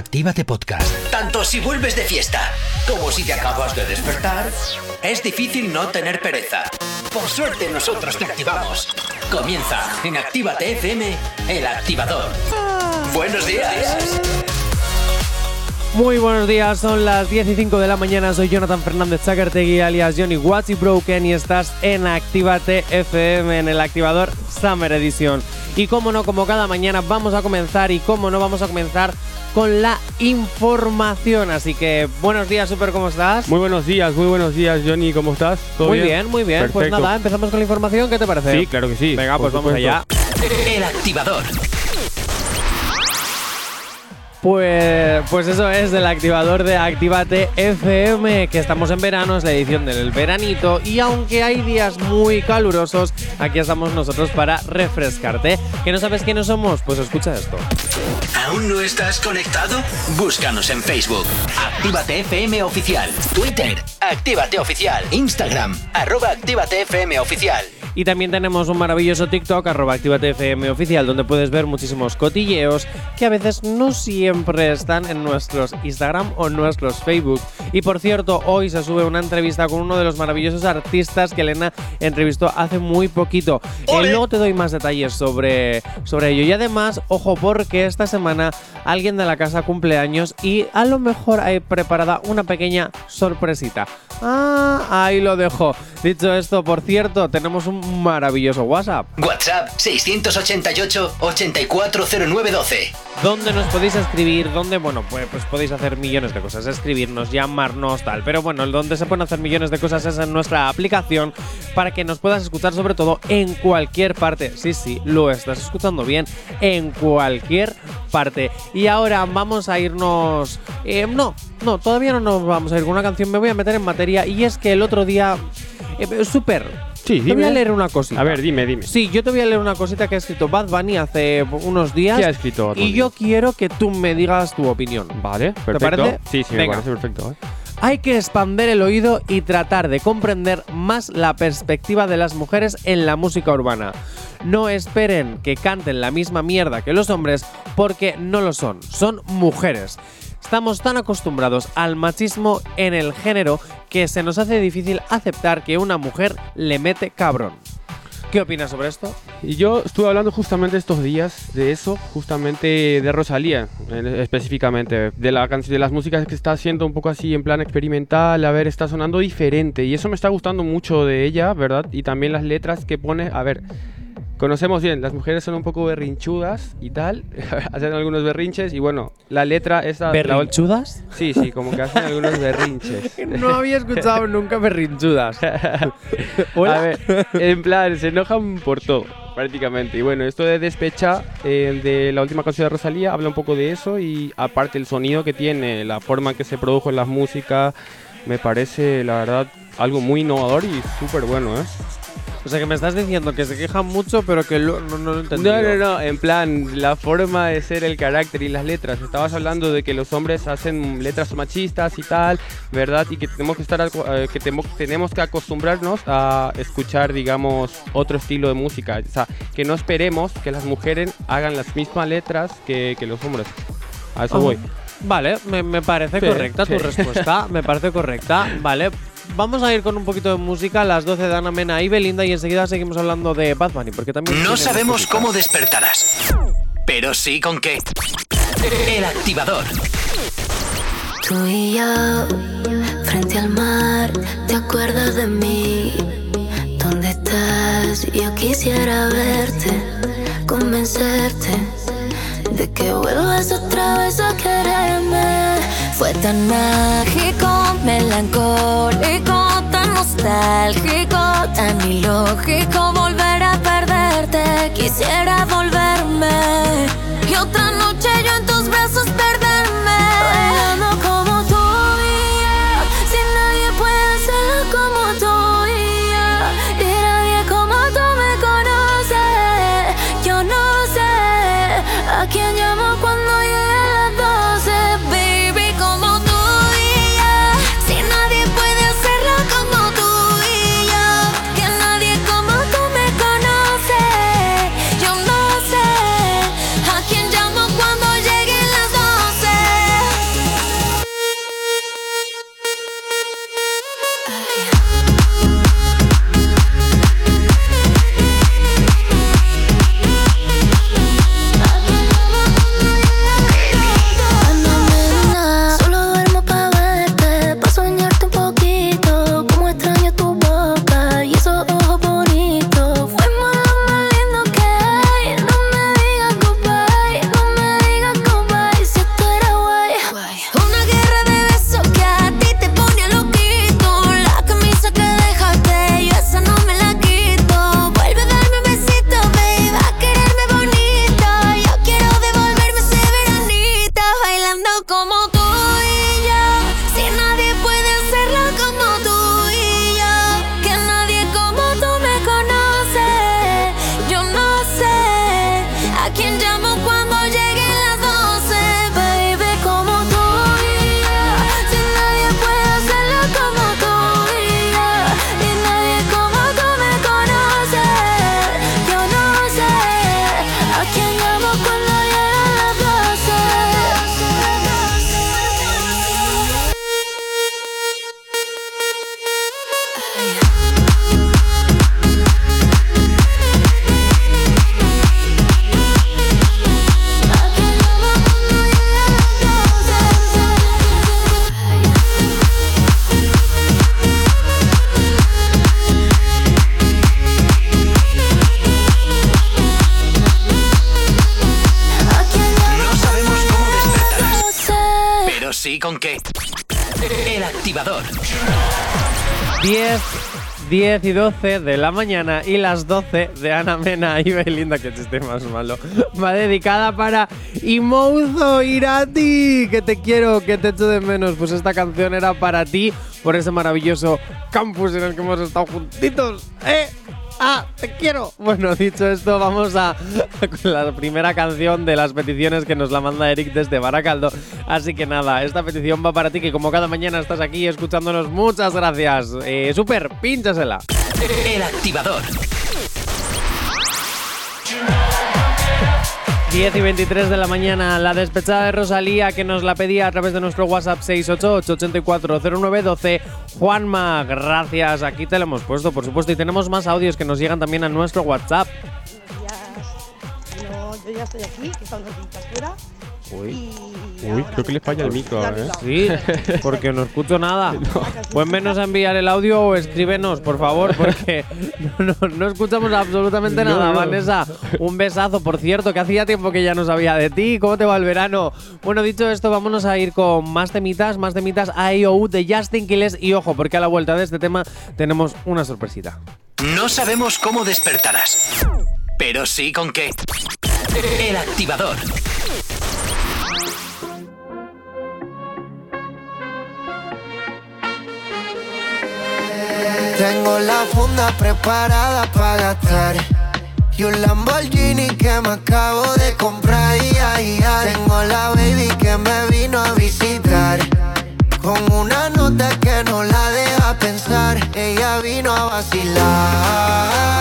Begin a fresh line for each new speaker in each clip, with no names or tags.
Actívate Podcast.
Tanto si vuelves de fiesta como si te acabas de despertar, es difícil no tener pereza. Por suerte nosotros te activamos. Comienza en Actívate FM, el activador. Buenos días.
Muy buenos días, son las 10 y 5 de la mañana, soy Jonathan Fernández Chakertegui alias Johnny Watch y Broken y estás en Actívate FM en el activador Summer Edition. Y como no, como cada mañana vamos a comenzar y como no vamos a comenzar con la información. Así que buenos días, Super, ¿cómo estás?
Muy buenos días, muy buenos días, Johnny, ¿cómo estás?
¿Todo muy bien? muy bien. Pues nada, empezamos con la información, ¿qué te parece?
Sí, claro que sí.
Venga, pues vamos allá.
El activador.
Pues, pues eso es del activador de Activate FM, que estamos en verano, es la edición del veranito y aunque hay días muy calurosos, aquí estamos nosotros para refrescarte. ¿Que no sabes quiénes somos? Pues escucha esto.
¿Aún no estás conectado? Búscanos en Facebook. Actívate FM Oficial. Twitter. Actívate Oficial. Instagram. Arroba Actívate FM Oficial.
Y también tenemos un maravilloso TikTok, arroba FM oficial, donde puedes ver muchísimos cotilleos que a veces no siempre están en nuestros Instagram o nuestros Facebook. Y por cierto, hoy se sube una entrevista con uno de los maravillosos artistas que Elena entrevistó hace muy poquito. Eh, luego te doy más detalles sobre, sobre ello. Y además, ojo, porque esta semana alguien de la casa cumple años y a lo mejor hay preparada una pequeña sorpresita. Ah, ahí lo dejo. Dicho esto, por cierto, tenemos un maravilloso WhatsApp.
WhatsApp 688-840912.
¿Dónde nos podéis escribir? ¿Dónde? Bueno, pues, pues, podéis hacer millones de cosas. Escribirnos, llamarnos, tal. Pero bueno, donde se pueden hacer millones de cosas es en nuestra aplicación para que nos puedas escuchar sobre todo en cualquier parte. Sí, sí, lo estás escuchando bien. En cualquier parte. Y ahora vamos a irnos... Eh, no, no, todavía no nos vamos a ir con una canción. Me voy a meter en materia. Y es que el otro día... Eh, Super,
Sí,
te voy a leer una cosita.
A ver, dime, dime.
Sí, yo te voy a leer una cosita que ha escrito Bad Bunny hace unos días.
¿Qué ha escrito?
Y yo quiero que tú me digas tu opinión.
Vale, perfecto.
¿Te parece?
Sí, sí, me parece perfecto. ¿eh?
Hay que expander el oído y tratar de comprender más la perspectiva de las mujeres en la música urbana. No esperen que canten la misma mierda que los hombres porque no lo son, son mujeres. Estamos tan acostumbrados al machismo en el género que se nos hace difícil aceptar que una mujer le mete cabrón. ¿Qué opinas sobre esto?
Y yo estuve hablando justamente estos días de eso, justamente de Rosalía, específicamente, de, la, de las músicas que está haciendo un poco así en plan experimental, a ver, está sonando diferente y eso me está gustando mucho de ella, ¿verdad? Y también las letras que pone, a ver, conocemos bien, las mujeres son un poco berrinchudas y tal, hacen algunos berrinches y bueno, la letra esa...
¿Berrinchudas?
sí, sí, como que hacen algunos berrinches.
no había escuchado nunca berrinchudas.
Hola. A ver, en plan, se enojan por todo, prácticamente. Y bueno, esto de Despecha, eh, de la última canción de Rosalía, habla un poco de eso y aparte el sonido que tiene, la forma en que se produjo en la música, me parece, la verdad, algo muy innovador y súper bueno, ¿eh?
O sea, que me estás diciendo que se quejan mucho, pero que no, no lo entendí.
No, no, no. En plan, la forma de ser el carácter y las letras. Estabas hablando de que los hombres hacen letras machistas y tal, ¿verdad? Y que tenemos que estar, eh, que tenemos que acostumbrarnos a escuchar, digamos, otro estilo de música. O sea, que no esperemos que las mujeres hagan las mismas letras que, los hombres. A eso voy.
Vale, me, parece correcta tu respuesta. Me parece correcta. Vale, vamos a ir con un poquito de música, las 12 de Ana Mena y Belinda, y enseguida seguimos hablando de Bad Bunny, porque también.
No sabemos cómo despertarás, pero sí con qué. El activador.
Tú y yo, frente al mar, ¿te acuerdas de mí? ¿Dónde estás? Yo quisiera verte, convencerte de que vuelvas otra vez a quererme. Fue tan mágico, melancólico, tan nostálgico, tan ilógico volver a perderte. Quisiera volverme y otra noche yo en tus brazos perderme.
10 y 12 de la mañana y las 12 de Ana Mena y Belinda, que chiste más malo. Va dedicada para Imouzo Irati, que te quiero, que te echo de menos. Pues esta canción era para ti, por ese maravilloso campus en el que hemos estado juntitos. ¡Eh! ¡Ah! ¡Te quiero! Bueno, dicho esto, vamos a con la primera canción de las peticiones que nos la manda Eric desde Baracaldo. Así que nada, esta petición va para ti, que como cada mañana estás aquí escuchándonos, muchas gracias. Eh, super, pínchasela.
El activador.
10 y 23 de la mañana, la despechada de Rosalía que nos la pedía a través de nuestro WhatsApp 688-840912. Juanma, gracias, aquí te lo hemos puesto, por supuesto, y tenemos más audios que nos llegan también a nuestro WhatsApp.
No, yo ya estoy aquí, que días fuera.
Uy, creo que le falla el micro, ¿eh?
Sí, porque no escucho nada. Pues menos a enviar el audio o escríbenos, por favor, porque no, no- no escuchamos absolutamente nada.
no.
Vanessa, un besazo, por cierto, que hacía tiempo que ya no sabía de ti. ¿Cómo te va el verano? Bueno, dicho esto, vámonos a ir con más temitas, más temitas AIOU de Justin Quiles. Y ojo, porque a la vuelta de este tema tenemos una sorpresita.
No sabemos cómo despertarás, pero sí con qué. El activador.
Tengo la funda preparada para gastar. Y un Lamborghini que me acabo de comprar. Y ay, ay. Tengo la baby que me vino a visitar. Con una nota que no la deja pensar. Ella vino a vacilar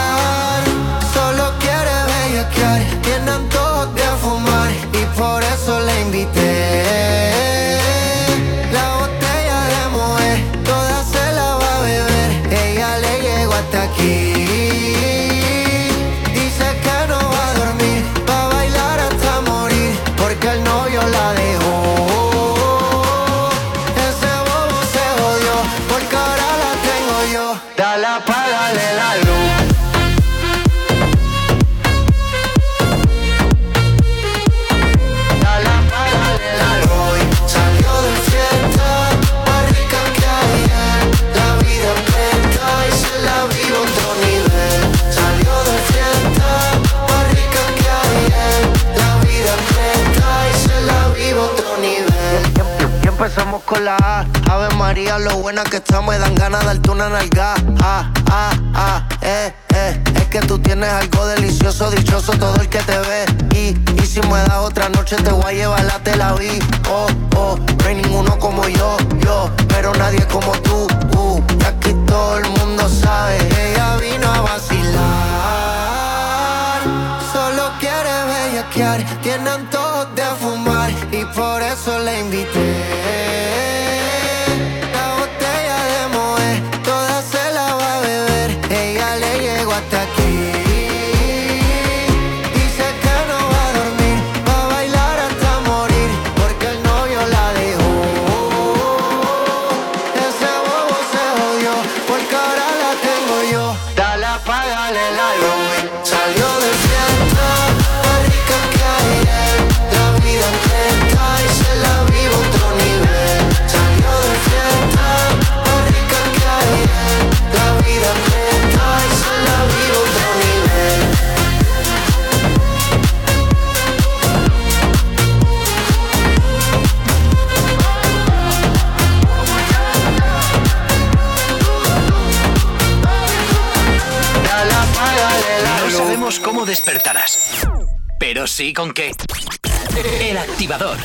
empezamos con la A. Ave María, lo buena que estamos Me dan ganas de darte una nalga. Ah, ah, ah, eh, eh. Es que tú tienes algo delicioso Dichoso todo el que te ve. Y, y si me das otra noche Te voy a llevar la Tel Aviv Oh, oh, no hay ninguno como yo, yo. Pero nadie como tú, uh. Y aquí todo el mundo sabe luz Salió
despertarás, pero sí con qué. El activador.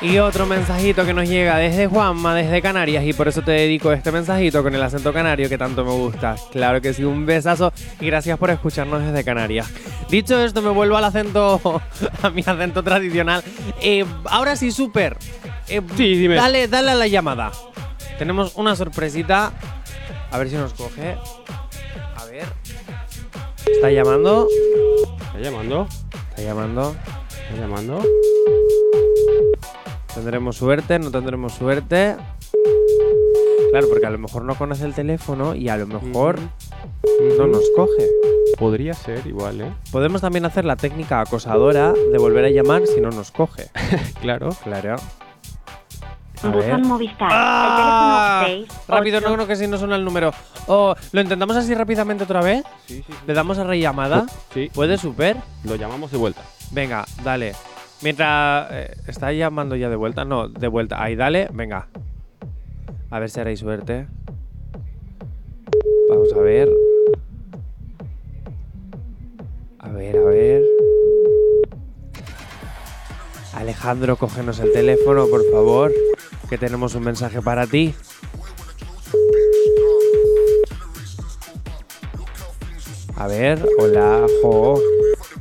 Y otro mensajito que nos llega desde Juanma, desde Canarias, y por eso te dedico este mensajito con el acento canario que tanto me gusta. Claro que sí, un besazo y gracias por escucharnos desde Canarias. Dicho esto, me vuelvo al acento, a mi acento tradicional. Eh, ahora sí, súper. Eh,
Sí, dime.
Dale, dale a la llamada. Tenemos una sorpresita. A ver si nos coge. ¿Está llamando?
¿Está llamando?
¿Está llamando?
¿Está llamando?
¿Tendremos suerte? ¿No tendremos suerte? Claro, porque a lo mejor no conoce el teléfono y a lo mejor. No nos coge.
Podría ser igual, ¿eh?
Podemos también hacer la técnica acosadora de volver a llamar si no nos coge.
Claro.
Claro. A ver.
Buzón Movistar.
¡Ah!
El teléfono 6.
Rápido, no, no, que si no suena el número. Oh, ¿Lo intentamos así rápidamente otra vez?
Sí, sí,
¿Le damos a rellamada?
Sí,
¿Puede super?
lo llamamos de vuelta.
Venga, dale. Mientras. eh, ¿Está llamando ya de vuelta? No, de vuelta. Ahí, dale. Venga. A ver si haréis suerte. Vamos a ver. A ver, a ver. Alejandro, cógenos el teléfono, por favor. Que tenemos un mensaje para ti. A ver, hola, jo.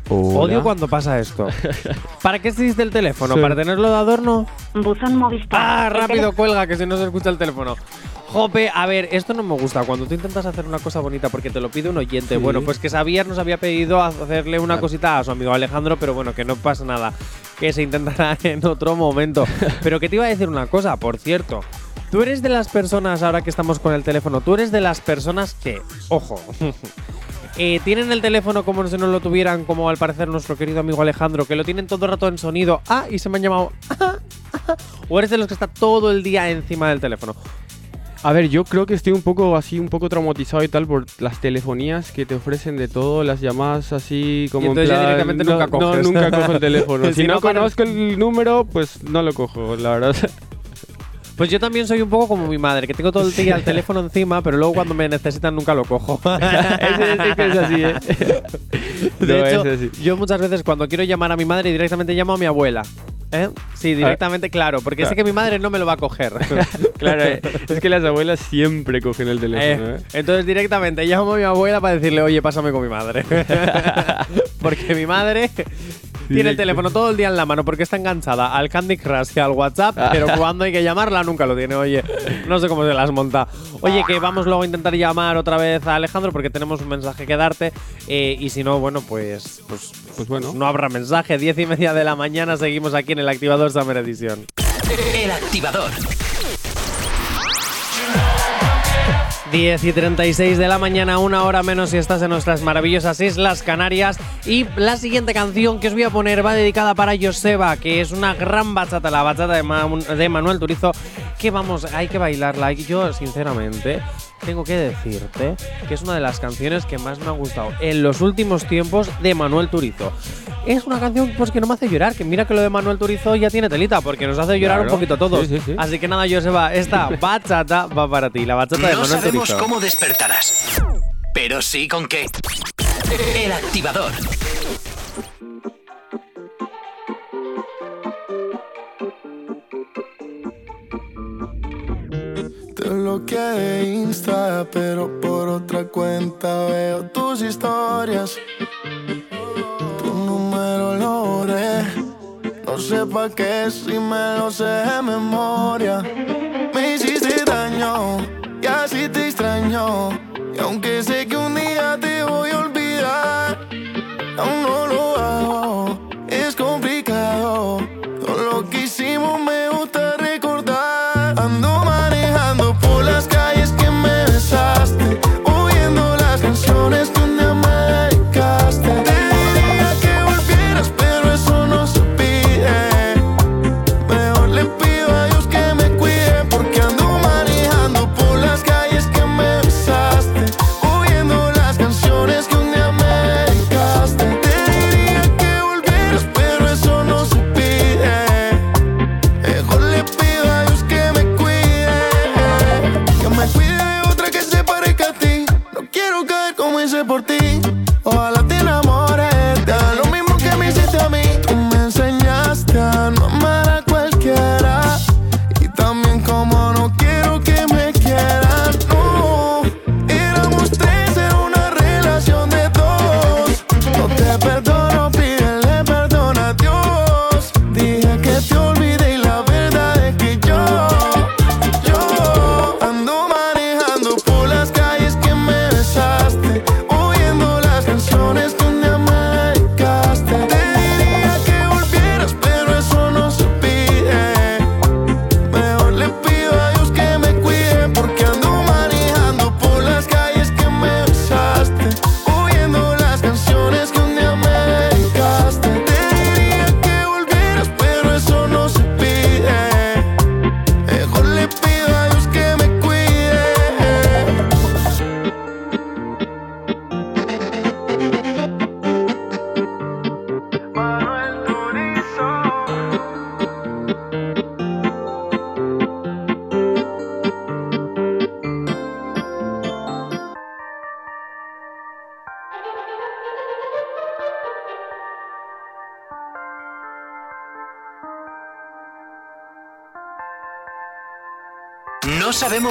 Odio cuando pasa esto. ¿Para qué existe el teléfono?
Sí.
¿Para tenerlo de adorno?
Buzón Movistar.
¡Ah, rápido, cuelga, que si no se escucha el teléfono! Jope, a ver, esto no me gusta. Cuando tú intentas hacer una cosa bonita porque te lo pide un oyente,
Sí.
bueno, pues que Xavier nos había pedido hacerle una
Claro.
cosita a su amigo Alejandro, pero bueno, que no pasa nada. Que se intentará en otro momento. pero que te iba a decir una cosa, por cierto. Tú eres de las personas, ahora que estamos con el teléfono, tú eres de las personas que, ojo, eh, tienen el teléfono como si no lo tuvieran, como al parecer nuestro querido amigo Alejandro, que lo tienen todo el rato en sonido. Ah, y se me han llamado. o eres de los que está todo el día encima del teléfono.
A ver, yo creo que estoy un poco así, un poco traumatizado y tal por las telefonías que te ofrecen de todo, las llamadas así como
Y entonces
en
ya
plan,
directamente
no,
nunca
no,
coges.
nunca cojo el teléfono. si,
Si
no, conozco el número, pues no lo cojo, la verdad.
Pues yo también soy un poco como mi madre, que tengo todo el día el teléfono encima, pero luego cuando me necesitan nunca lo cojo.
Sí que es así, ¿eh?
De
No,
hecho,
ese sí.
yo muchas veces cuando quiero llamar a mi madre directamente llamo a mi abuela. ¿Eh? Sí, directamente, claro, porque sé
Claro.
que mi madre no me lo va a coger.
Claro, eh, es que las abuelas siempre cogen el teléfono,
Eh,
¿eh?
entonces directamente llamo a mi abuela para decirle, oye, pásame con mi madre. Porque mi madre tiene el teléfono todo el día en la mano porque está enganchada al Candy Crush y al WhatsApp, pero cuando hay que llamarla nunca lo tiene. Oye, no sé cómo se las monta. Oye, que vamos luego a intentar llamar otra vez a Alejandro porque tenemos un mensaje que darte. eh, y si no, bueno, pues, pues,
Pues bueno.
no habrá mensaje. Diez y media de la mañana seguimos aquí en el activador Summer Edition.
El activador.
10 y 36 de la mañana, una hora menos si estás en nuestras maravillosas Islas Canarias. Y la siguiente canción que os voy a poner va dedicada para Joseba, que es una gran bachata, la bachata de, de Manuel Turizo, que vamos, hay que bailarla. Yo, sinceramente, tengo que decirte que es una de las canciones que más me ha gustado en los últimos tiempos de Manuel Turizo. Es una canción pues que no me hace llorar, que mira que lo de Manuel Turizo ya tiene telita, porque nos hace llorar
Claro.
un poquito a todos.
Sí, sí, sí.
Así que nada, Joseba, esta bachata va para ti, la bachata de
No
Manuel
sabemos
Turizo.
cómo despertarás, pero sí con qué. El activador.
Te bloqueé de Insta, pero por otra cuenta veo tus historias. Tu número lo borré. No sé pa' qué si me lo sé de memoria. Me hiciste daño y así te extraño. Y aunque sé que un día te voy a olvidar, aún no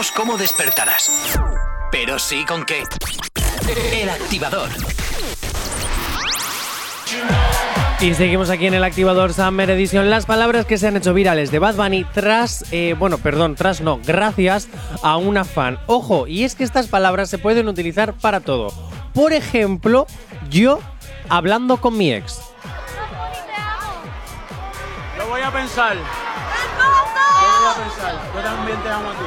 sabemos cómo despertarás, pero sí con qué. El activador.
Y seguimos aquí en el activador Summer Edition. Las palabras que se han hecho virales de Bad Bunny tras, eh, bueno, perdón, tras no, gracias a una fan. Ojo, y es que estas palabras se pueden utilizar para todo. Por ejemplo, yo hablando con mi ex.
Lo voy a pensar. Lo voy a pensar. Yo también te amo a ti.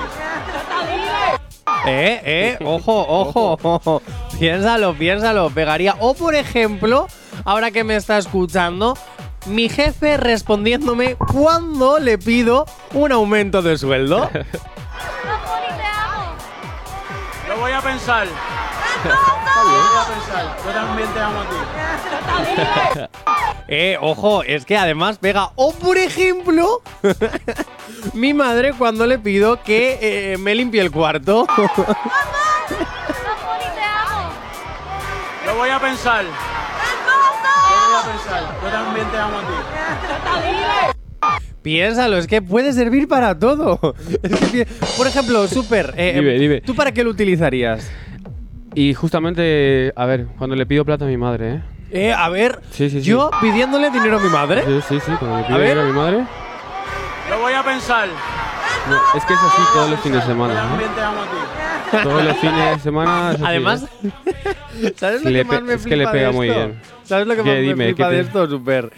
Eh, eh, ojo, ojo, ojo. Piénsalo, piénsalo, pegaría. O por ejemplo, ahora que me está escuchando, mi jefe respondiéndome cuando le pido un aumento de sueldo.
Lo voy a pensar. Lo voy a pensar. Yo también te amo a ti.
Eh, ojo, es que además pega. O por ejemplo, mi madre cuando le pido que eh, me limpie el cuarto.
Lo voy a pensar. Lo voy a pensar. Yo también te amo a ti.
Piénsalo, es que puede servir para todo. Es que pi- por ejemplo, Super, eh,
Dime, dime.
¿tú para qué lo utilizarías?
Y justamente, a ver, cuando le pido plata a mi madre, ¿eh?
Eh, a ver,
Sí, sí, sí.
yo pidiéndole dinero a mi madre.
Sí, sí, sí, cuando le pido
ver.
dinero a mi madre. Lo voy a pensar. No, es que es así todos los fines de semana. Yo también te amo a ti. Todos los fines de semana. es así,
Además. ¿sabes lo
Le
que más me
es que le
flipa
pega muy bien.
¿Sabes lo que
¿Qué?
más
Dime,
me
¿qué
flipa de
te-
esto, Super?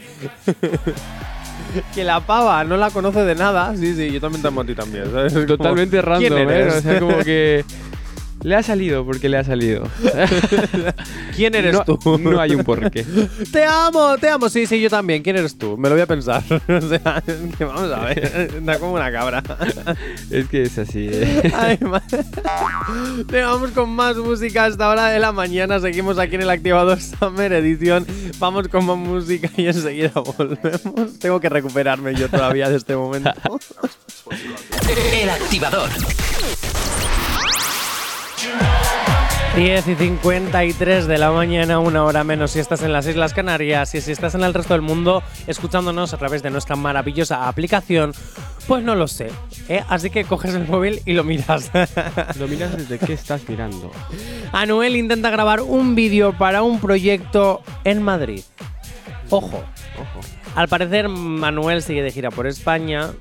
que la pava no la conoce de nada. Sí, sí, yo también te amo a ti también. ¿sabes? Es como,
Totalmente random,
¿quién
¿eh?
eres?
O sea, como que. Le ha salido porque le ha salido.
¿Quién eres
no,
tú?
No hay un porqué.
Te amo, te amo. Sí, sí, yo también. ¿Quién eres tú? Me lo voy a pensar. o sea, es que vamos a ver. Está como una cabra.
Es que es así. ¿eh?
Ay, Te vamos con más música hasta hora de la mañana. Seguimos aquí en el activador Summer Edition. Vamos con más música y enseguida volvemos. Tengo que recuperarme yo todavía de este momento.
El activador.
10 y 53 de la mañana, una hora menos si estás en las Islas Canarias y si estás en el resto del mundo escuchándonos a través de nuestra maravillosa aplicación, pues no lo sé. ¿eh? Así que coges el móvil y lo miras.
Lo miras desde qué estás mirando.
Anuel intenta grabar un vídeo para un proyecto en Madrid. Ojo,
Ojo.
al parecer Manuel sigue de gira por España,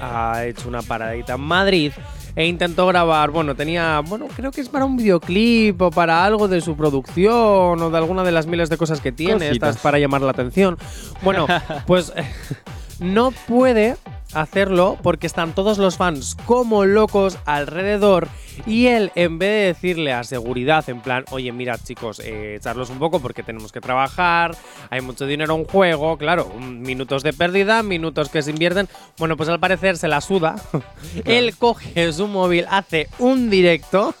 ha hecho una paradita en Madrid e intentó grabar, bueno, tenía, bueno, creo que es para un videoclip o para algo de su producción o de alguna de las miles de cosas que tiene,
Cositas.
estas para llamar la atención. Bueno, pues no puede hacerlo porque están todos los fans como locos alrededor y él en vez de decirle a seguridad en plan oye mira chicos eh, echarlos un poco porque tenemos que trabajar hay mucho dinero en juego claro minutos de pérdida minutos que se invierten bueno pues al parecer se la suda él coge su móvil hace un directo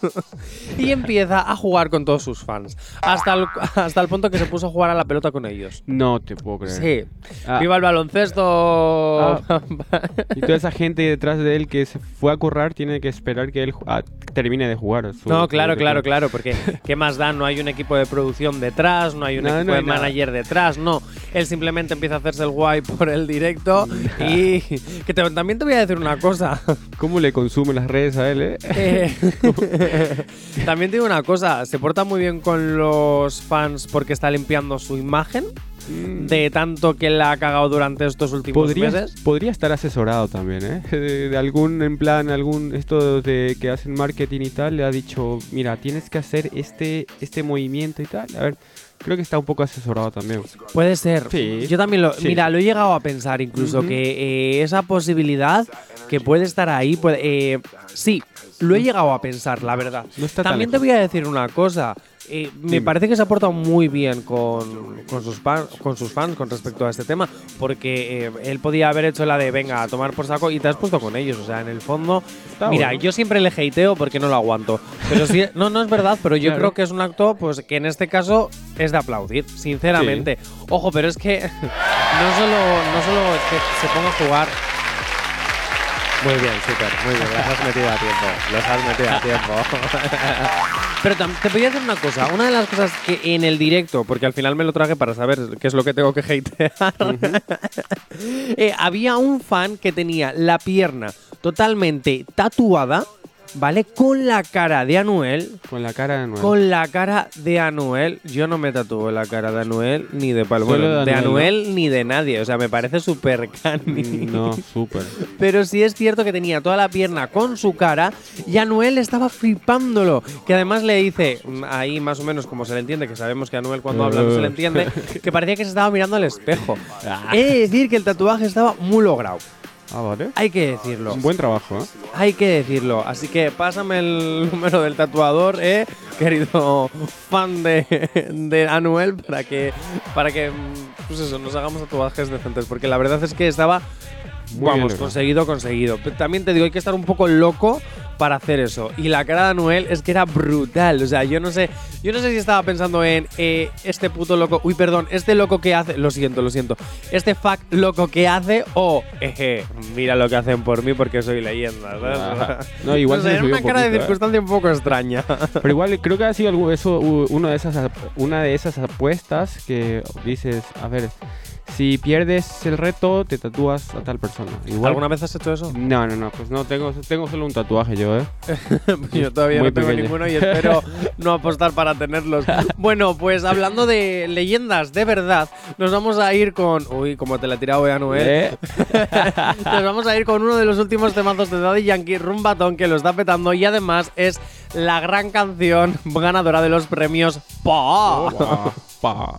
y empieza a jugar con todos sus fans hasta el, hasta el punto que se puso a jugar a la pelota con ellos
No te puedo creer.
Sí.
Ah.
Viva el baloncesto.
Y toda esa gente detrás de él que se fue a currar tiene que esperar que él ah, termine de jugar. su-
no, claro, claro, claro, porque ¿qué más da? No hay un equipo de producción detrás, no hay un
No,
equipo
no
de
nada.
manager detrás, no. Él simplemente empieza a hacerse el guay por el directo y que te- también te voy a decir una cosa.
¿Cómo le consumen las redes a él, eh?
Eh, también te digo una cosa, se porta muy bien con los fans porque está limpiando su imagen de tanto que la ha cagado durante estos últimos
Podría,
meses.
podría estar asesorado también, ¿eh? De, de algún, en plan, algún, esto de que hacen marketing y tal, le ha dicho, mira, tienes que hacer este, este movimiento y tal. A ver, creo que está un poco asesorado también.
Puede ser.
Sí.
Yo también lo.
Sí.
Mira, lo he llegado a pensar incluso que eh, esa posibilidad que puede estar ahí. Puede, eh, sí, lo he llegado a pensar, la verdad.
No está tan
también te voy a decir una cosa. eh, me parece que se ha portado muy bien con, con, sus con sus fans con respecto a este tema, porque eh, él podía haber hecho la de venga a tomar por saco y te has puesto con ellos. O sea, en el fondo,
Está
mira,
bueno.
yo siempre le hateo porque no lo aguanto. Pero sí, no, no es verdad, pero yo
Claro.
creo que es un acto pues que en este caso es de aplaudir, sinceramente. Ojo, pero es que no solo, no solo es que se ponga a jugar. Muy bien, súper, muy bien, los has metido a tiempo, los has metido a tiempo. Pero te voy a decir una cosa, una de las cosas que en el directo, porque al final me lo traje para saber qué es lo que tengo que hatear, eh, había un fan que tenía la pierna totalmente tatuada ¿vale? Con la cara de Anuel.
Con la cara de Anuel.
Con la cara de Anuel. Yo no me tatúo la cara de Anuel ni de Bueno,
de
de
Anuel,
ni de nadie. O sea, me parece súper cani.
Mm, No, súper.
Pero sí es cierto que tenía toda la pierna con su cara y Anuel estaba flipándolo. Que además le dice, mm, ahí más o menos como se le entiende, que sabemos que Anuel cuando habla no se le entiende, que parecía que se estaba mirando al espejo. He de decir que el tatuaje estaba muy logrado.
Ah, vale.
Hay que decirlo.
Un buen trabajo, ¿eh?
Hay que decirlo. Así que pásame el número del tatuador, eh, querido fan de, de Anuel, para que, para que, pues eso, nos hagamos tatuajes decentes. Porque la verdad es que estaba,
Muy
vamos,
logrado.
conseguido, conseguido. Pero también te digo, hay que estar un poco loco para hacer eso. Y la cara de Anuel es que era brutal. O sea, yo no sé, yo no sé si estaba pensando en eh, este puto loco, uy, perdón, este loco que hace, lo siento, lo siento, este fuck loco que hace o, eje, mira lo que hacen por mí porque soy leyenda.
No, igual
No
se
sé,
subió
una
un
cara de
¿eh?
circunstancia un poco extraña.
Pero igual creo que ha sido algo, eso, una, de esas, una de esas apuestas que dices, a ver, si pierdes el reto, te tatúas a tal persona. Igual,
¿Alguna vez has hecho eso?
No, no, no, pues no, tengo, tengo solo un tatuaje yo, ¿eh?
Yo todavía
Muy
no tengo
pequeño.
ninguno y espero no apostar para tenerlos. Bueno, pues hablando de leyendas de verdad, nos vamos a ir con. Uy, como te la he tirado, eh, Anuel.
¿Eh?
Nos vamos a ir con uno de los últimos temazos de Daddy Yankee, Rumbatón, que lo está petando y además es la gran canción ganadora de los premios PA.
Pa, pa.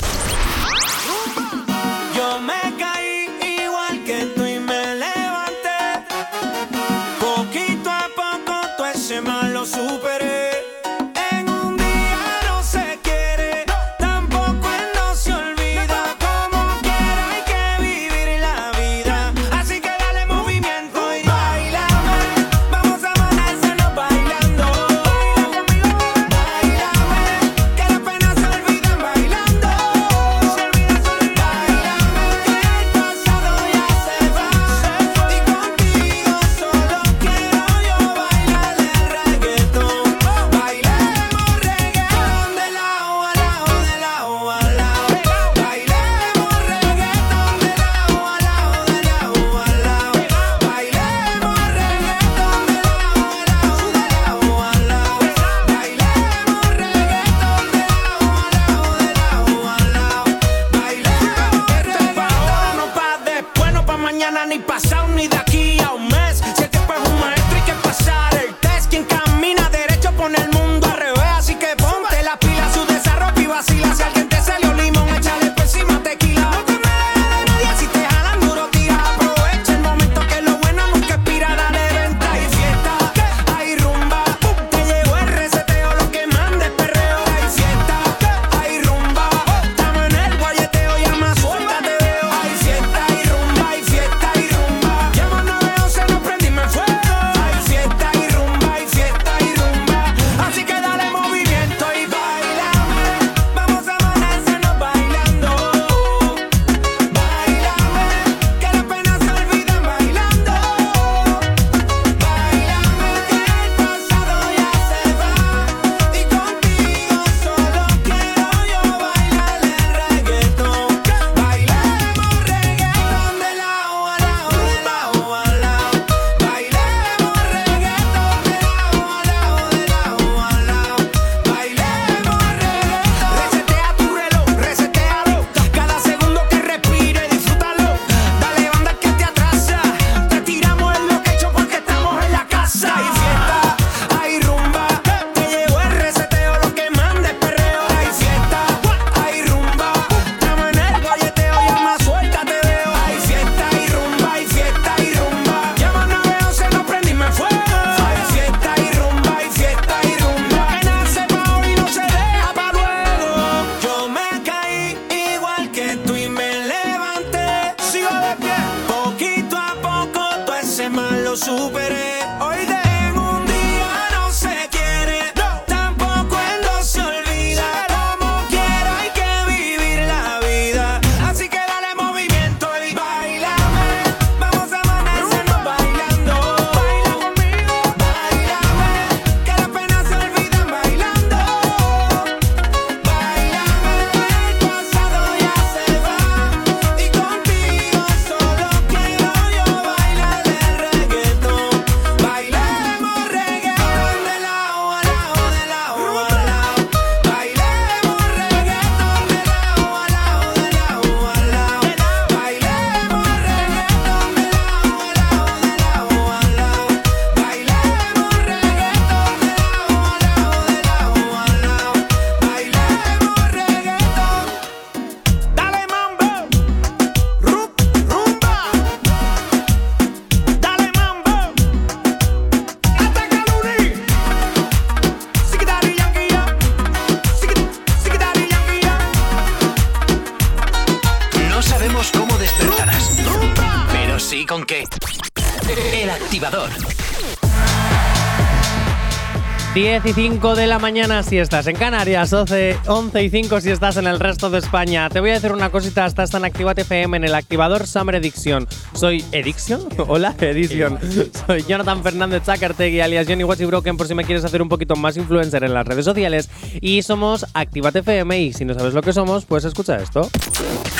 10 y 5 de la mañana si estás en Canarias, 11, 11 y 5 si estás en el resto de España. Te voy a decir una cosita, estás en Activate FM en el activador Summer Edition. Soy Ediction, hola Edition. Soy Jonathan Fernández Zacartegui alias Johnny Watchy Broken por si me quieres hacer un poquito más influencer en las redes sociales. Y somos Activate FM y si no sabes lo que somos, pues escucha esto.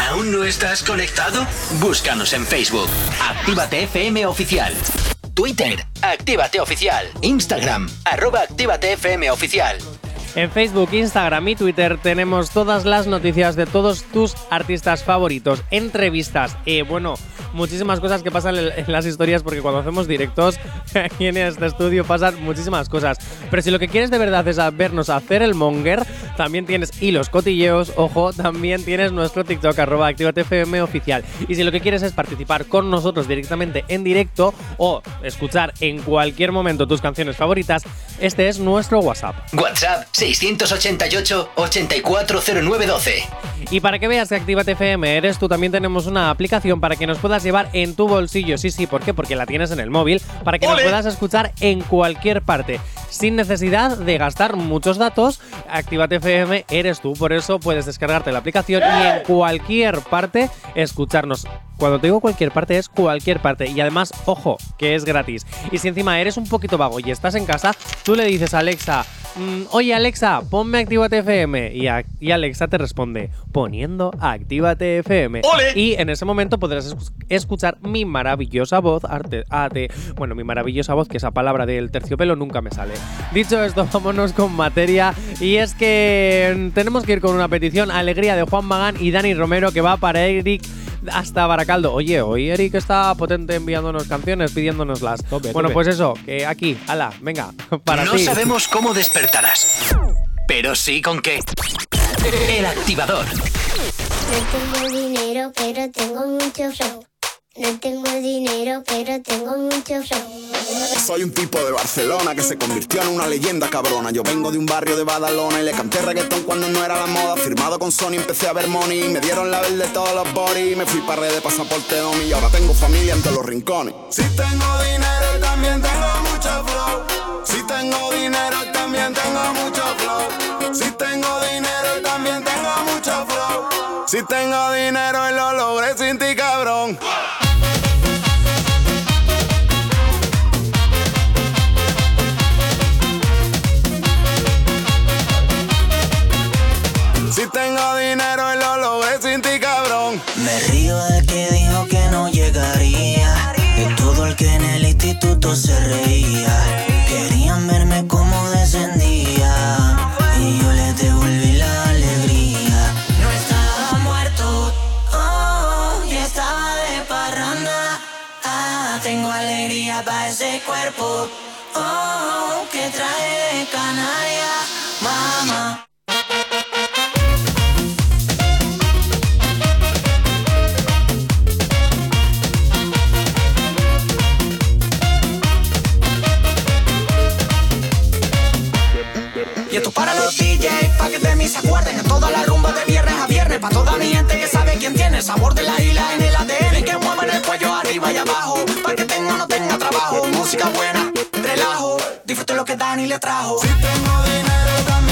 ¿Aún no estás conectado? Búscanos en Facebook. Actívate FM Oficial. Twitter, Actívate Oficial. Instagram, arroba Actívate FM Oficial.
En Facebook, Instagram y Twitter tenemos todas las noticias de todos tus artistas favoritos, entrevistas, eh, bueno, muchísimas cosas que pasan en, las historias porque cuando hacemos directos aquí en este estudio pasan muchísimas cosas. Pero si lo que quieres de verdad es a- vernos hacer el monger, también tienes hilos cotilleos, ojo, también tienes nuestro TikTok arroba ActivateFM oficial. Y si lo que quieres es participar con nosotros directamente en directo o escuchar en cualquier momento tus canciones favoritas, este es nuestro WhatsApp.
WhatsApp 688 840912.
Y para que veas que Actívate FM eres tú, también tenemos una aplicación para que nos puedas llevar en tu bolsillo. Sí, sí, ¿por qué? Porque la tienes en el móvil, para que nos puedas escuchar en cualquier parte, sin necesidad de gastar muchos datos. Actívate FM eres tú, por eso puedes descargarte la aplicación y en cualquier parte escucharnos. Cuando te digo cualquier parte es cualquier parte y además, ojo, que es gratis. Y si encima eres un poquito vago y estás en casa, tú le dices a Alexa, "Mm, oye Alexa, ponme Actívate FM y, a- y Alexa te responde poniendo Actívate FM. Y en ese momento podrás escu- escuchar mi maravillosa voz, arte, ate, bueno, mi maravillosa voz, que esa palabra del terciopelo nunca me sale. Dicho esto, vámonos con materia y es que mm, tenemos que ir con una petición, Alegría de Juan Magán y Dani Romero que va para Eric hasta Baracaldo. Oye, hoy Eric está potente enviándonos canciones, pidiéndonoslas.
Tope,
bueno,
tope.
pues eso, que aquí, ala, venga, para
no sabemos cómo despertarás, pero sí con qué. El activador.
No tengo dinero, pero tengo mucho flow. No tengo dinero, pero tengo mucho flow.
Soy un tipo de Barcelona que se convirtió en una leyenda cabrona. Yo vengo de un barrio de Badalona y le canté reggaetón cuando no era la moda. Firmado con Sony empecé a ver money. Me dieron la verde todos los body. Me fui para red de pasaporte Omi y ahora tengo familia entre los rincones. Si tengo dinero también tengo mucho flow. Si tengo dinero también tengo mucho flow. Si tengo dinero también tengo mucho flow. Si tengo dinero y lo logré sin ti, cabrón.
Se reía. Querían verme como descendía. Y yo les devolví la alegría. No estaba muerto, oh, y estaba de parranda. Ah, tengo alegría para ese cuerpo, oh, que trae de Canarias, Pa' toda mi gente que sabe quién tiene el sabor de la isla en el ADN Y que muevan el cuello arriba y abajo Pa' que tenga o no tenga trabajo. Música buena, relajo. Disfrute lo que Dani le trajo.
Si tengo dinero también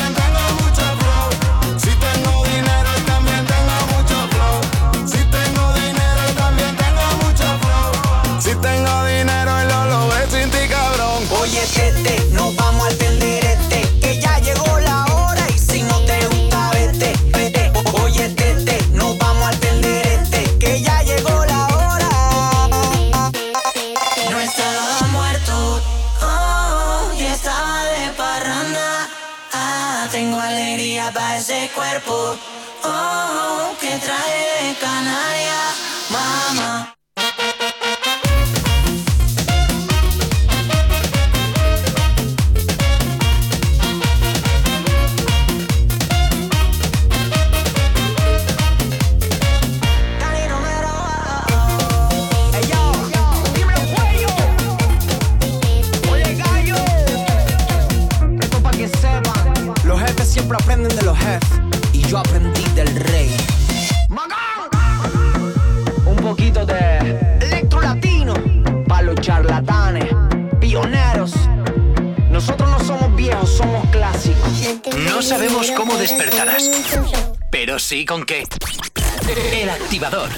aprenden de los jefes y yo aprendí del rey. Un poquito de electro latino para los charlatanes, pioneros.
Nosotros no somos viejos, somos clásicos.
No sabemos cómo despertarás, pero sí con qué. El activador.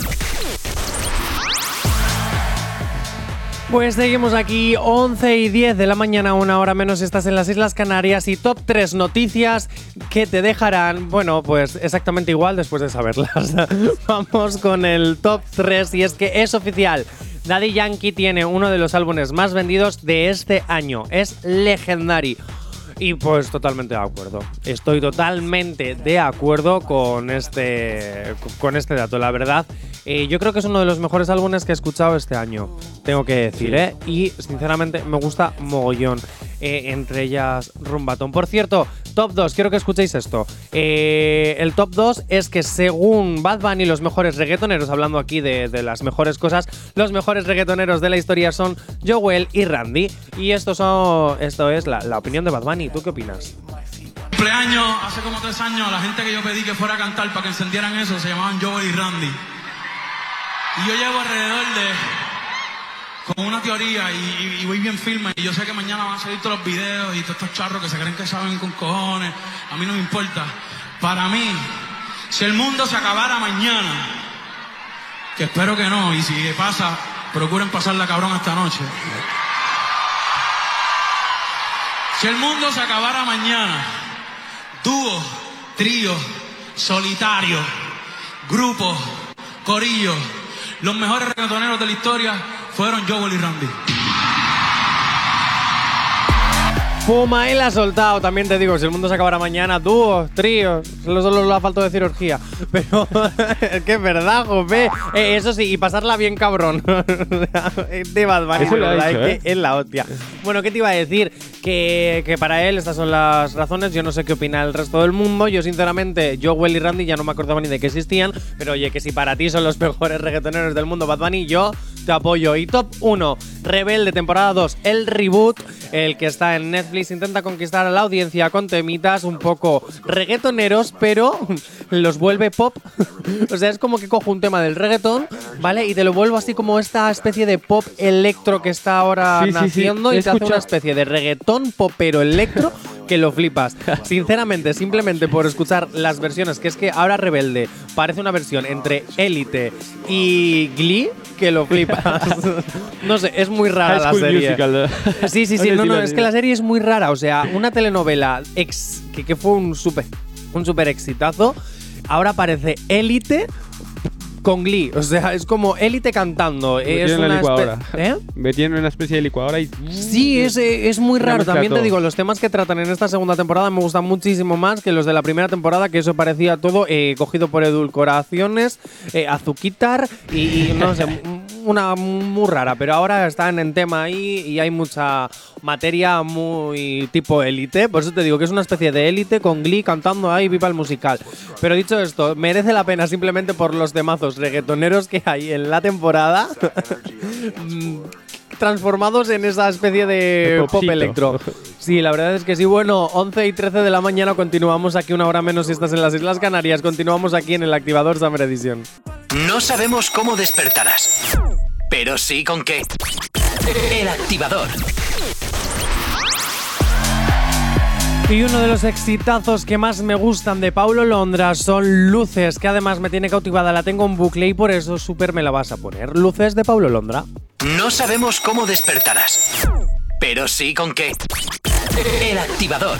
Pues seguimos aquí, 11 y 10 de la mañana, una hora menos, estás en las Islas Canarias y top 3 noticias que te dejarán, bueno, pues exactamente igual después de saberlas. Vamos con el top 3 y es que es oficial. Daddy Yankee tiene uno de los álbumes más vendidos de este año. Es Legendary. Y pues totalmente de acuerdo. Estoy totalmente de acuerdo con este, con este dato. La verdad, eh, yo creo que es uno de los mejores álbumes que he escuchado este año. Tengo que decir, ¿eh? Y sinceramente me gusta mogollón. Eh, entre ellas Rumbatón. Por cierto, top 2, quiero que escuchéis esto. Eh, el top 2 es que según Bad Bunny, los mejores reggaetoneros, hablando aquí de, las mejores cosas, los mejores reggaetoneros de la historia son Joel y Randy. Y esto, son, esto es la, la opinión de Bad Bunny. ¿Tú qué opinas?
cumpleaños, hace como tres años, la gente que yo pedí que fuera a cantar para que encendieran eso se llamaban Joel y Randy. Y yo llevo alrededor de con una teoría y, voy bien firme. Y yo sé que mañana van a salir todos los videos y todos estos charros que se creen que saben con cojones. A mí no me importa. Para mí, si el mundo se acabara mañana, que espero que no, y si pasa, procuren pasarla cabrón esta noche. Si el mundo se acabara mañana, dúo, trío, solitario, grupo, corillo, los mejores reggaetoneros de la historia fueron Joel y Randy.
Fuma y la ha soltado, también te digo, si el mundo se acabara mañana, dúos, tríos, solo, solo le ha faltado decir orgía. Pero es que es verdad, jope. Eh, eso sí, y pasarla bien cabrón. de Bad Bunny, de verdad,
dicho,
es
¿eh?
que es la hostia. Bueno, ¿qué te iba a decir? Que, que para él estas son las razones, yo no sé qué opina el resto del mundo. Yo sinceramente, Joel y Randy ya no me acordaba ni de que existían, pero oye, que si para ti son los mejores reggaetoneros del mundo, Bad Bunny, yo te apoyo. Y top 1, Rebelde, temporada 2, el reboot, el que está en Netflix, intenta conquistar a la audiencia con temitas un poco reggaetoneros, pero los vuelve pop. o sea, es como que cojo un tema del reggaetón, ¿vale? Y te lo vuelvo así como esta especie de pop electro que está ahora
Sí, sí, sí.
naciendo y te hace una especie de reggaetón popero electro que lo flipas. Sinceramente, simplemente por escuchar las versiones, que es que ahora Rebelde parece una versión entre Élite y Glee, que lo flipas. no sé, es muy rara
High
la serie.
Musical.
Sí, sí, sí, no, no, es que la serie es muy rara. O sea, una telenovela ex, que, que fue un súper un super exitazo, ahora parece Élite con Glee. O sea, es como Élite cantando.
Metieron
Es una
licuadora.
¿Eh?
Metieron en una especie de licuadora y.
Sí, es, es muy raro. También te digo, los temas que tratan en esta segunda temporada me gustan muchísimo más que los de la primera temporada, que eso parecía todo eh, cogido por edulcoraciones, eh, azuquitar y, y no sé, una muy rara. Pero ahora están en tema ahí y hay mucha materia muy tipo élite. Por eso te digo que es una especie de élite con Glee cantando ahí Viva el musical. Pero dicho esto, merece la pena simplemente por los temazos reggaetoneros que hay en la temporada. Transformados en esa especie de pop electro. Sí, la verdad es que sí. Bueno, 11 y 13 de la mañana continuamos aquí una hora menos si estás en las Islas Canarias. Continuamos aquí en el activador Summer Edition.
No sabemos cómo despertarás, pero sí con qué. El activador.
Y uno de los exitazos que más me gustan de Paulo Londra son Luces, que además me tiene cautivada, la tengo en bucle y por eso súper me la vas a poner. Luces de Paulo Londra.
No sabemos cómo despertarás, pero sí con qué. El activador.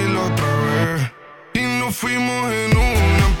fuimos en una,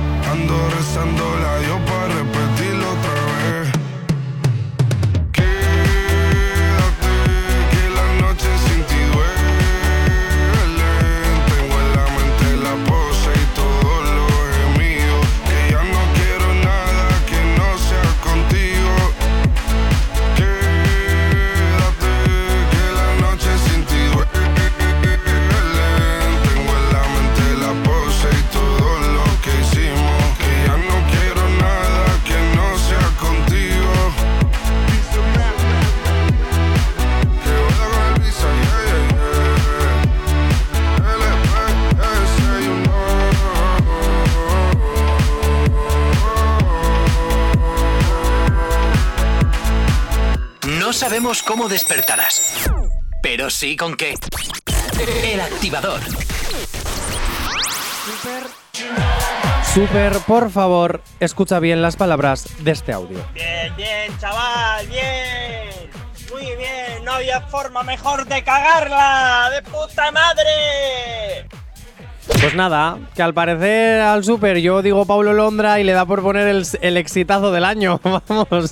Ando rezando la Dios para
sabemos cómo despertarás, pero sí con qué. El activador.
Super, por favor, escucha bien las palabras de este audio.
Bien, bien, chaval, bien. Muy bien, no había forma mejor de cagarla. ¡De puta madre!
Pues nada, que al parecer al Super yo digo Paulo Londra y le da por poner el, el exitazo del año. Vamos.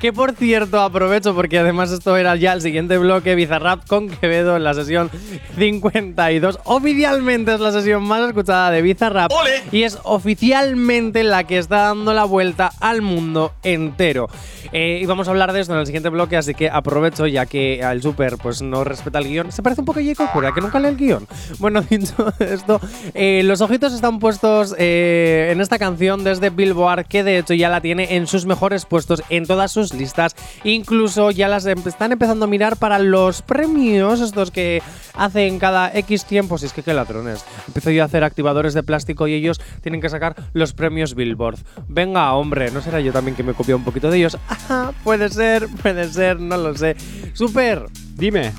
que por cierto, aprovecho porque además esto era ya el siguiente bloque Bizarrap con Quevedo en la sesión 52. Oficialmente es la sesión más escuchada de Bizarrap y es oficialmente la que está dando la vuelta al mundo entero. Eh, y vamos a hablar de esto en el siguiente bloque, así que aprovecho ya que al Super pues no respeta el guion. Se parece un poco a Jacob Cura, que nunca lee el guion. Bueno, dicho esto, eh, los ojitos están puestos eh, en esta canción desde Billboard, que de hecho ya la tiene en sus mejores puestos en todas sus listas. Incluso ya las em- están empezando a mirar para los premios, estos que hacen cada X tiempo. Si es que qué ladrones. Empiezo yo a hacer activadores de plástico y ellos tienen que sacar los premios Billboard. Venga, hombre, ¿no será yo también que me copio un poquito de ellos? Ajá, puede ser, puede ser, no lo sé. Super,
Dime.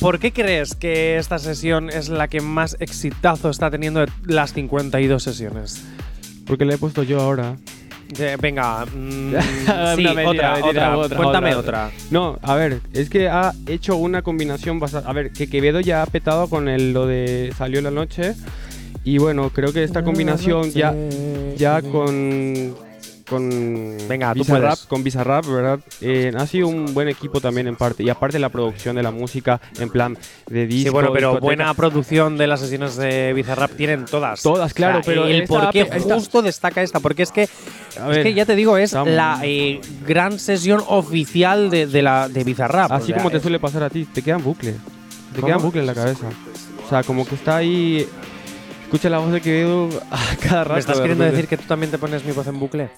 ¿Por qué crees que esta sesión es la que más exitazo está teniendo de las 52 sesiones?
Porque le he puesto yo ahora.
Eh, venga, mm, sí, otra,
mentira,
otra, Cuéntame otra.
No, a ver, es que ha hecho una combinación bastante. A ver, que Quevedo ya ha petado con el, lo de Salió la noche. Y bueno, creo que esta combinación ya, ya con. Con
Venga, tú
Bizarrap, con Bizarrap, ¿verdad? Eh, ha sido un buen equipo también en parte. Y aparte la producción de la música en plan de disco.
Sí, bueno, pero
discoteca.
buena producción de las sesiones de Bizarrap tienen todas.
Todas, claro, pero
el por qué
esta-
justo destaca esta, porque es que,
A
es
ver,
que ya te digo, es la eh, gran sesión oficial de, de la de Bizarrap.
Así
o sea,
como te suele pasar a ti, te quedan bucle. Te
¿Cómo?
quedan bucle en la cabeza. O sea, como que está ahí. Escucha la voz de Quevedo a cada rato.
¿Me estás queriendo decir que tú también te pones mi voz en bucle?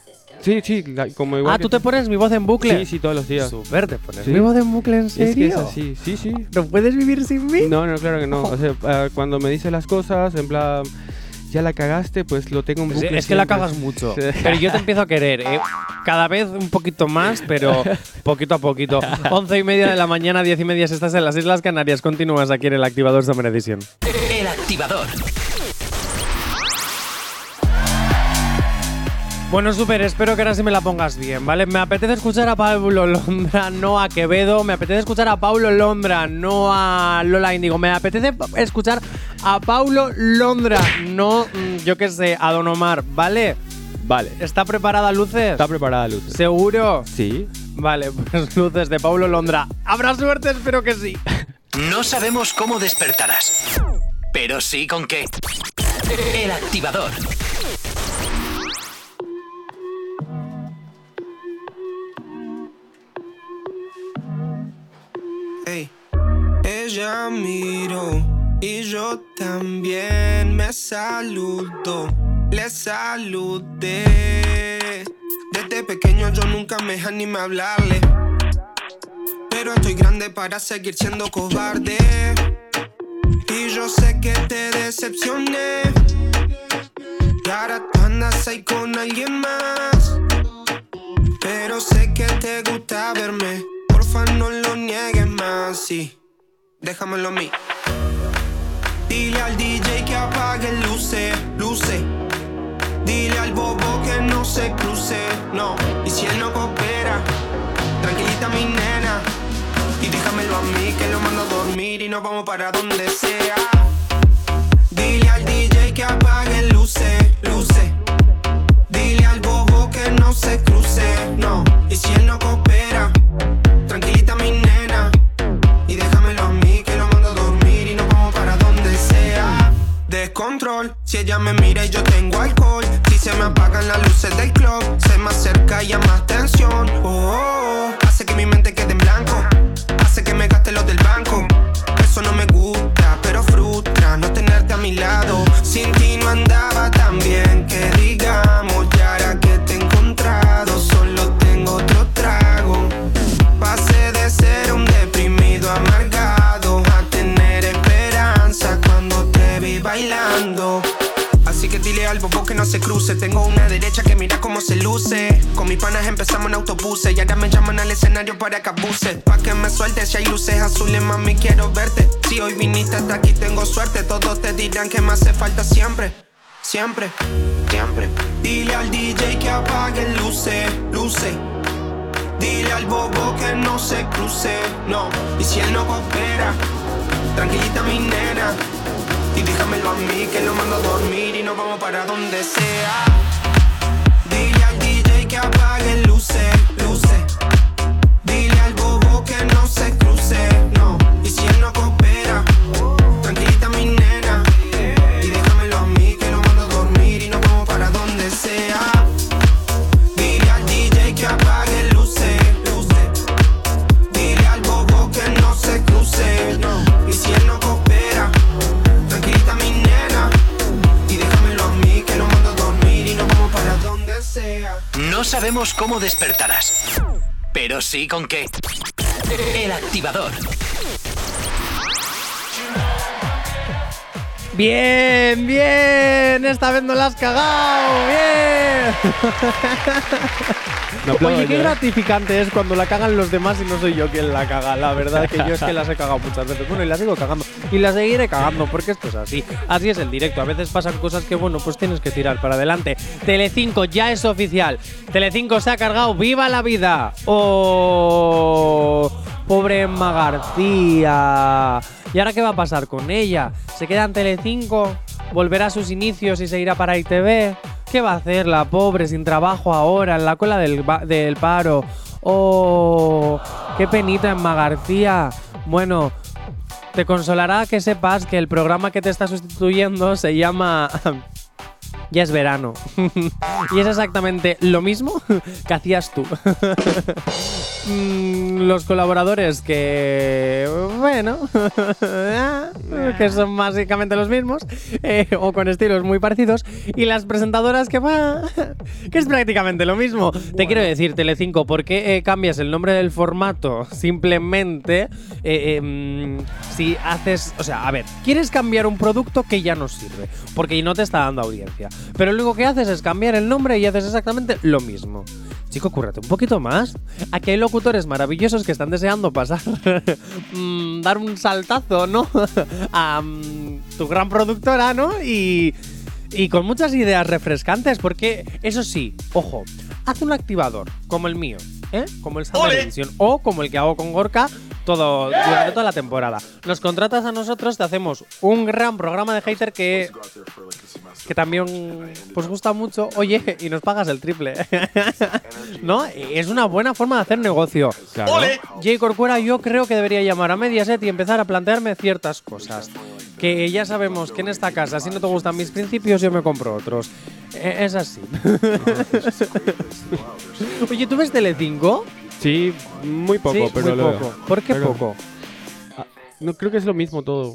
Sí, sí, la- como igual.
Ah,
que
tú te pones mi voz en bucle.
Sí, sí, todos los días.
Super, te pones
Sí.
mi voz en bucle, ¿en serio?
Es que es así, sí, sí.
¿No puedes vivir sin mí?
No, no, claro que no. O sea, ah, cuando me dice las cosas, en plan, ya la cagaste, pues lo tengo en bucle.
es que la
siempre.
cagas mucho.
Sí.
Pero yo te empiezo a querer. ¿eh? Cada vez un poquito más, pero poquito a poquito. Once y media de la mañana, diez y media, si estás en las Islas Canarias, continúas aquí en el activador Summer Edition.
El activador.
Bueno, super, espero que ahora sí me la pongas bien, ¿vale? Me apetece escuchar a Pablo Londra, no a Quevedo. Me apetece escuchar a Paulo Londra, no a Lola Indigo. Me apetece escuchar a Paulo Londra, no, mm, yo qué sé, a Don Omar, ¿vale?
Vale.
¿Está preparada luces?
Está preparada luz.
¿Seguro?
Sí.
Vale, pues luces de Pablo Londra. Habrá suerte, espero que sí.
No sabemos cómo despertarás, pero sí con qué. El activador.
Ella miró y yo también me saludo, le saludé. Desde pequeño yo nunca me animé a hablarle, pero estoy grande para seguir siendo cobarde. Y yo sé que te decepcioné. Y ahora tú andas ahí con alguien más. Pero sé que te gusta verme. Porfa, no lo niegues más. Sí, déjamelo a mí. Dile al DJ que apague luces, luces. Dile al bobo que no se cruce, no. Y si él no coopera, tranquilita mi nena. Y déjamelo a mí que lo mando a dormir y nos vamos para donde sea. Dile al DJ que apague luces, luces. Dile al bobo que no se cruce, no. Y si él no coopera, Descontrol, si ella me mira y yo tengo alcohol. Si se me apagan las luces del club, se me acerca y a más tensión. Oh, oh, oh, hace que mi mente quede en blanco. Hace que me gaste los del banco. Eso no me gusta, pero frustra no tenerte a mi lado. Se luce. Con mis panas empezamos en autobuses. Y ahora me llaman al escenario para que abuse. Pa' que me sueltes. Si hay luces azules, mami, quiero verte. Si hoy viniste hasta aquí, tengo suerte. Todos te dirán que me hace falta siempre. Siempre, siempre. Dile al DJ que apague luces, luces. Dile al bobo que no se cruce, no. Y si él no coopera, tranquilita mi nena. Y déjamelo a mí que lo mando a dormir y nos vamos para donde sea.
Sabemos cómo despertarás, pero sí con qué. El activador.
Bien, bien. Esta vez no la has cagado. Bien.
No
Oye, qué
yo, ¿eh?
gratificante es cuando la cagan los demás y no soy yo quien la caga. La verdad que yo es que las he cagado muchas veces. Bueno, y las sigo cagando. Y las seguiré cagando porque esto es así. Así es el directo. A veces pasan cosas que, bueno, pues tienes que tirar para adelante. Telecinco ya es oficial. Telecinco se ha cargado. ¡Viva la vida! ¡Oh! Pobre Emma García. ¿Y ahora qué va a pasar con ella? ¿Se queda en Telecinco? ¿Volverá a sus inicios y se irá para ITV? ¿Qué va a hacer la pobre sin trabajo ahora en la cola del, paro? ¡Oh! ¡Qué penita Emma García! Bueno, te consolará que sepas que el programa que te está sustituyendo se llama Ya es verano. y es exactamente lo mismo que hacías tú. Mm, Los colaboradores que, bueno, que son básicamente los mismos, eh, o con estilos muy parecidos, y las presentadoras que, va, que es prácticamente lo mismo. Te quiero decir, Telecinco, ¿por qué eh, cambias el nombre del formato? Simplemente, eh, em, si haces, o sea, a ver, quieres cambiar un producto que ya no sirve, porque no te está dando audiencia, pero luego que haces es cambiar el nombre y haces exactamente lo mismo. Chico, cúrrate un poquito más. Aquí hay locutores maravillosos que están deseando pasar, mm, dar un saltazo, ¿no? A mm, tu gran productora, ¿no? Y, y con muchas ideas refrescantes, porque eso sí, ojo, haz un activador como el mío, ¿eh? Como el Sound
¡Ole!
Dimension, o como el que hago con Gorka, todo durante toda la temporada. Nos contratas a nosotros, te hacemos un gran programa de hater que que también pues gusta mucho, oye, y nos pagas el triple. ¿No? Es una buena forma de hacer negocio.
Claro.
Jay Corcuera yo creo que debería llamar a Mediaset y empezar a plantearme ciertas cosas. Que ya sabemos que en esta casa, si no te gustan mis principios, yo me compro otros. E- Es así. Oye, ¿tú ves Telecinco?
Sí, muy poco,
Sí,
pero
muy
lo
poco.
veo.
¿Por qué
Pero-
poco?
Ah, No, creo que es lo mismo todo.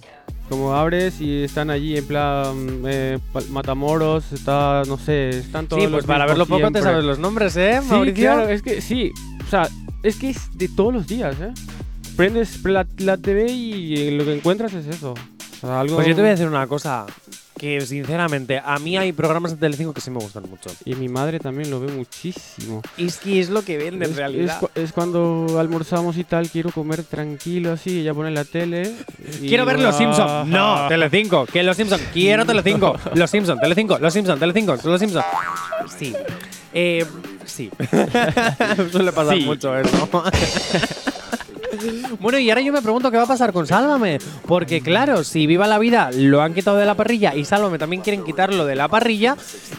Como abres y están allí en plan eh, Matamoros, está, no sé, están todos
Sí, pues
los
para verlo poco te
siempre.
sabes los nombres, ¿eh,
Sí,
Mauricio?
claro, es que sí, o sea, es que es de todos los días, ¿eh? Prendes la, la TV y lo que encuentras es eso. O sea, algo...
Pues yo te voy a decir una cosa. Que sinceramente, a mí hay programas de Telecinco que sí me gustan mucho.
Y mi madre también lo ve muchísimo.
Es que es lo que vende en realidad.
Es, cu- es cuando almorzamos y tal, quiero comer tranquilo así, ella pone la tele. y-
Quiero ver Los. Simpsons. No, Telecinco. Que Los Simpsons. Quiero Telecinco. Los Simpsons, Telecinco. Los Simpsons, Telecinco. Los Simpsons. Sí. Eh, sí. Suele pasar
Sí.
mucho eso. Bueno, y ahora yo me pregunto qué va a pasar con Sálvame. Porque, claro, si Viva la Vida lo han quitado de la parrilla y Sálvame también quieren quitarlo de la parrilla,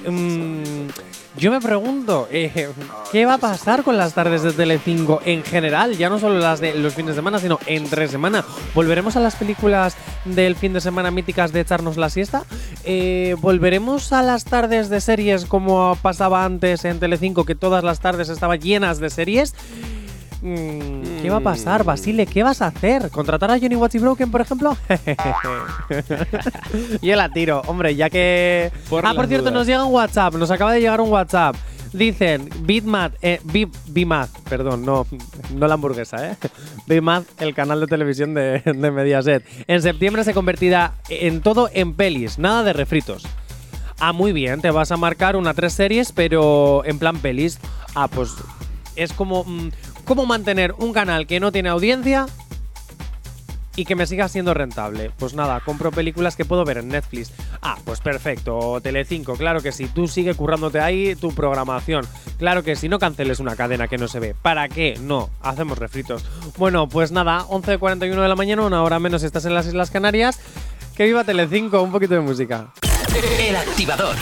mm, yo me pregunto, eh, ¿qué va a pasar con las tardes de Telecinco en general? Ya no solo las de los fines de semana, sino entre semana. ¿Volveremos a las películas del fin de semana míticas de echarnos la siesta? Eh, ¿Volveremos a las tardes de series como pasaba antes en Telecinco, que todas las tardes estaban llenas de series? Mm, ¿Qué va a pasar, Basile? ¿Qué vas a hacer? ¿Contratar a Johnny Watchy Broken, por ejemplo? Yo la tiro, hombre, ya que.
Por
ah, por cierto,
dudas.
nos llega un WhatsApp, nos acaba de llegar un WhatsApp. Dicen, Bitmat, eh, Bimath, perdón, no, no la hamburguesa, ¿eh? Bimath, el canal de televisión de, de Mediaset. En septiembre se convertirá en todo en pelis, nada de refritos. Ah, muy bien, te vas a marcar una tres series, pero en plan pelis. Ah, pues es como, mm, como mantener un canal que no tiene audiencia y que me siga siendo rentable. Pues nada, compro películas que puedo ver en Netflix. Ah, pues perfecto, Telecinco, claro que sí. Tú sigue currándote ahí tu programación. Claro que sí, no canceles una cadena que no se ve. ¿Para qué? No, hacemos refritos. Bueno, pues nada, 11.41 de la mañana, una hora menos estás en las Islas Canarias. Que viva Telecinco, un poquito de música.
El activador.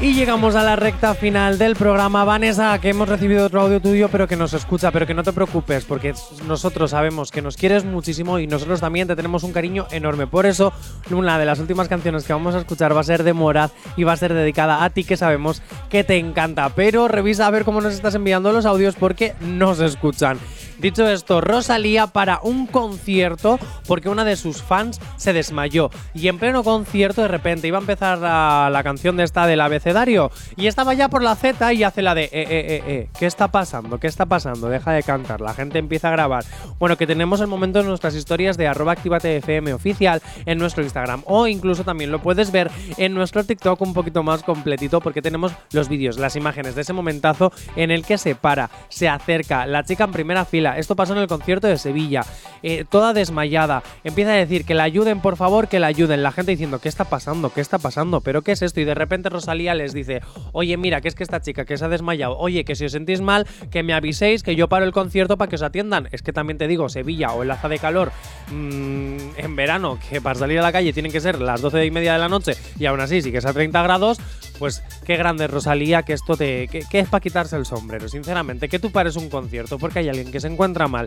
Y llegamos a la recta final del programa. Vanessa, que hemos recibido otro audio tuyo, pero que nos escucha, pero que no te preocupes, porque nosotros sabemos que nos quieres muchísimo y nosotros también te tenemos un cariño enorme. Por eso, una de las últimas canciones que vamos a escuchar va a ser de Moraz y va a ser dedicada a ti, que sabemos que te encanta. Pero revisa a ver cómo nos estás enviando los audios porque no se escuchan. Dicho esto, Rosalía para un concierto porque una de sus fans se desmayó y en pleno concierto de repente iba a empezar la, canción de esta del abecedario y estaba ya por la Z y hace la de eh, eh, eh, eh, ¿qué está pasando? ¿Qué está pasando? Deja de cantar, la gente empieza a grabar. Bueno, que tenemos el momento en nuestras historias de arroba activatefm oficial en nuestro Instagram o incluso también lo puedes ver en nuestro TikTok un poquito más completito porque tenemos los vídeos, las imágenes de ese momentazo en el que se para, se acerca, la chica en primera fila. Esto pasó en el concierto de Sevilla, eh, toda desmayada. Empieza a decir que la ayuden, por favor, que la ayuden. La gente diciendo, ¿qué está pasando? ¿Qué está pasando? ¿Pero qué es esto? Y de repente Rosalía les dice, oye, mira, que es que esta chica que se ha desmayado, oye, que si os sentís mal, que me aviséis, que yo paro el concierto para que os atiendan. Es que también te digo, Sevilla o el Laza de Calor mm, en verano, que para salir a la calle tienen que ser las 12 y media de la noche y aún así sí que es a 30 grados, pues qué grande Rosalía, que esto te. que, es para quitarse el sombrero, sinceramente. Que tú pares un concierto porque hay alguien que se encuentra mal.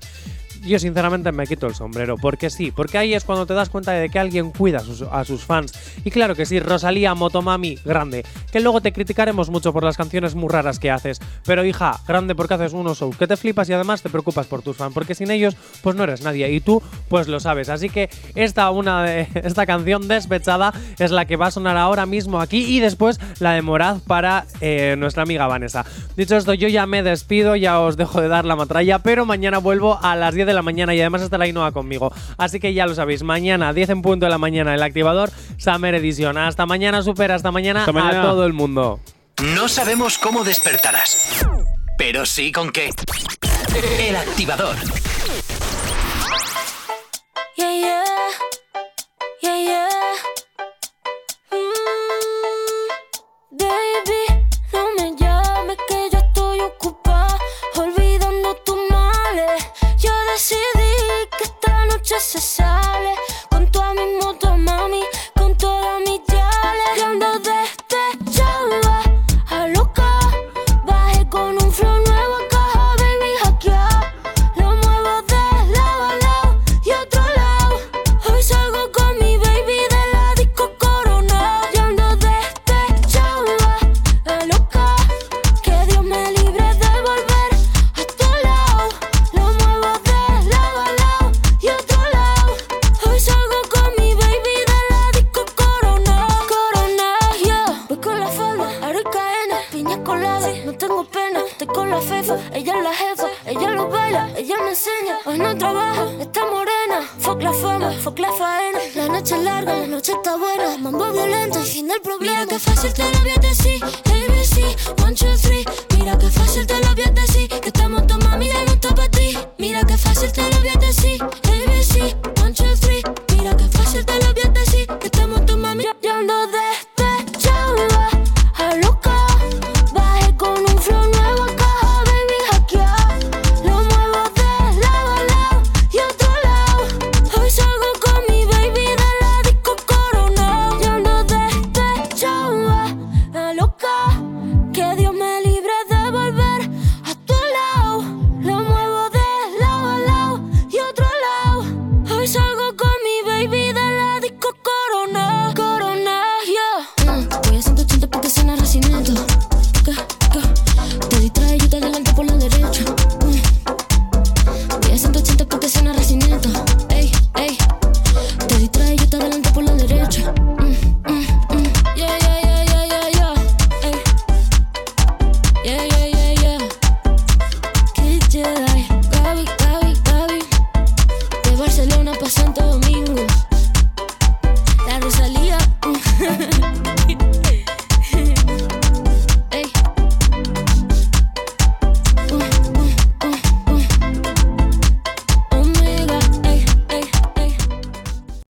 Yo sinceramente me quito el sombrero, porque sí, porque ahí es cuando te das cuenta de que alguien cuida a sus, fans. Y claro que sí, Rosalía, Motomami, grande. Que luego te criticaremos mucho por las canciones muy raras que haces. Pero hija, grande porque haces unos shows que te flipas y además te preocupas por tus fans, porque sin ellos, pues no eres nadie. Y tú, pues lo sabes. Así que esta, una de, esta canción despechada es la que va a sonar ahora mismo aquí y después la de Moraz para eh, nuestra amiga Vanessa. Dicho esto, yo ya me despido, ya os dejo de dar la matralla, pero mañana vuelvo a las 10 de la mañana y además estará Ainhoa conmigo. Así que ya lo sabéis, mañana 10 en punto de la mañana el activador Summer Edition. Hasta mañana, super, hasta mañana,
Hasta mañana.
a todo el mundo.
No sabemos cómo despertarás, pero sí con qué. El activador.
Yeah, yeah. Yeah, el problema. Mira que fácil te lo voy a